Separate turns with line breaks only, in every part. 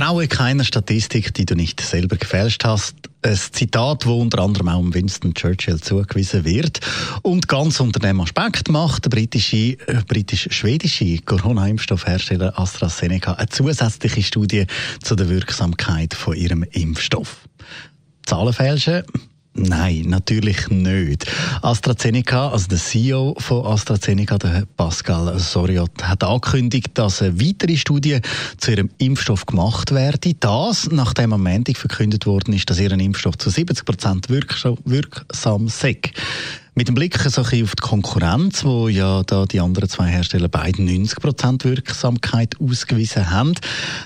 Traue keiner Statistik, die du nicht selber gefälscht hast. Ein Zitat, wo unter anderem auch Winston Churchill zugewiesen wird. Und ganz unter dem Aspekt macht der britische, äh, britisch-schwedische Corona-Impfstoffhersteller AstraZeneca eine zusätzliche Studie zu der Wirksamkeit von ihrem Impfstoff. Zahlen fälschen? Nein, natürlich nicht. AstraZeneca, also der CEO von AstraZeneca, der Pascal Soriot, hat angekündigt, dass eine weitere Studie zu ihrem Impfstoff gemacht werde. Das, nachdem am Montag verkündet worden ist, dass ihr Impfstoff zu 70 Prozent wirksam sei. Mit dem Blick so auf die Konkurrenz, wo ja da die anderen zwei Hersteller beide 90 Prozent Wirksamkeit ausgewiesen haben,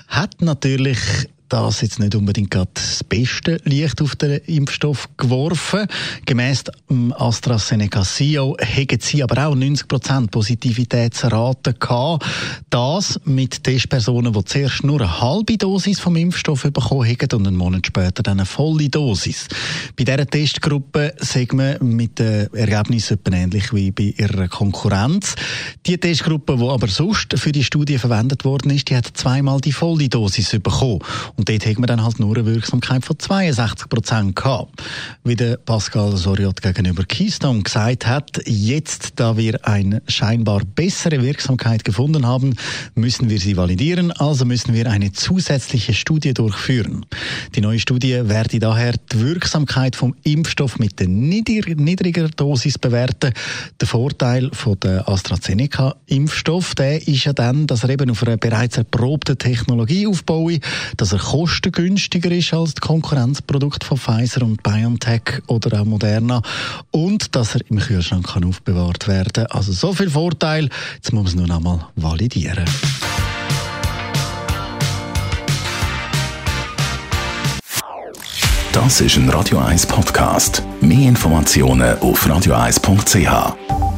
hat natürlich das jetzt nicht unbedingt das beste Licht auf den Impfstoff geworfen. Gemäss AstraZeneca CEO hätten sie aber auch 90% Positivitätsrate gehabt. Das mit Testpersonen, die zuerst nur eine halbe Dosis vom Impfstoff bekommen haben und einen Monat später dann eine volle Dosis. Bei dieser Testgruppe sehen wir mit den Ergebnissen ähnlich wie bei ihrer Konkurrenz. Die Testgruppe, die aber sonst für die Studie verwendet worden ist, die hat zweimal die volle Dosis bekommen. Und dort haben wir dann halt nur eine Wirksamkeit von 62 Prozent gehabt. Wie der Pascal Soriot gegenüber Keystone gesagt hat, jetzt, da wir eine scheinbar bessere Wirksamkeit gefunden haben, müssen wir sie validieren, also müssen wir eine zusätzliche Studie durchführen. Die neue Studie werde daher die Wirksamkeit vom Impfstoff mit der niedriger Dosis bewerten. Der Vorteil von der AstraZeneca-Impfstoff, der ist ja dann, dass er eben auf einer bereits erprobten Technologie aufbaut, dass er kostengünstiger ist als das Konkurrenzprodukt von Pfizer und BioNTech oder auch Moderna und dass er im Kühlschrank kann aufbewahrt werden Also so viel Vorteil, jetzt muss man es nur noch einmal validieren.
Das ist ein Radio 1 Podcast. Mehr Informationen auf radio1.ch.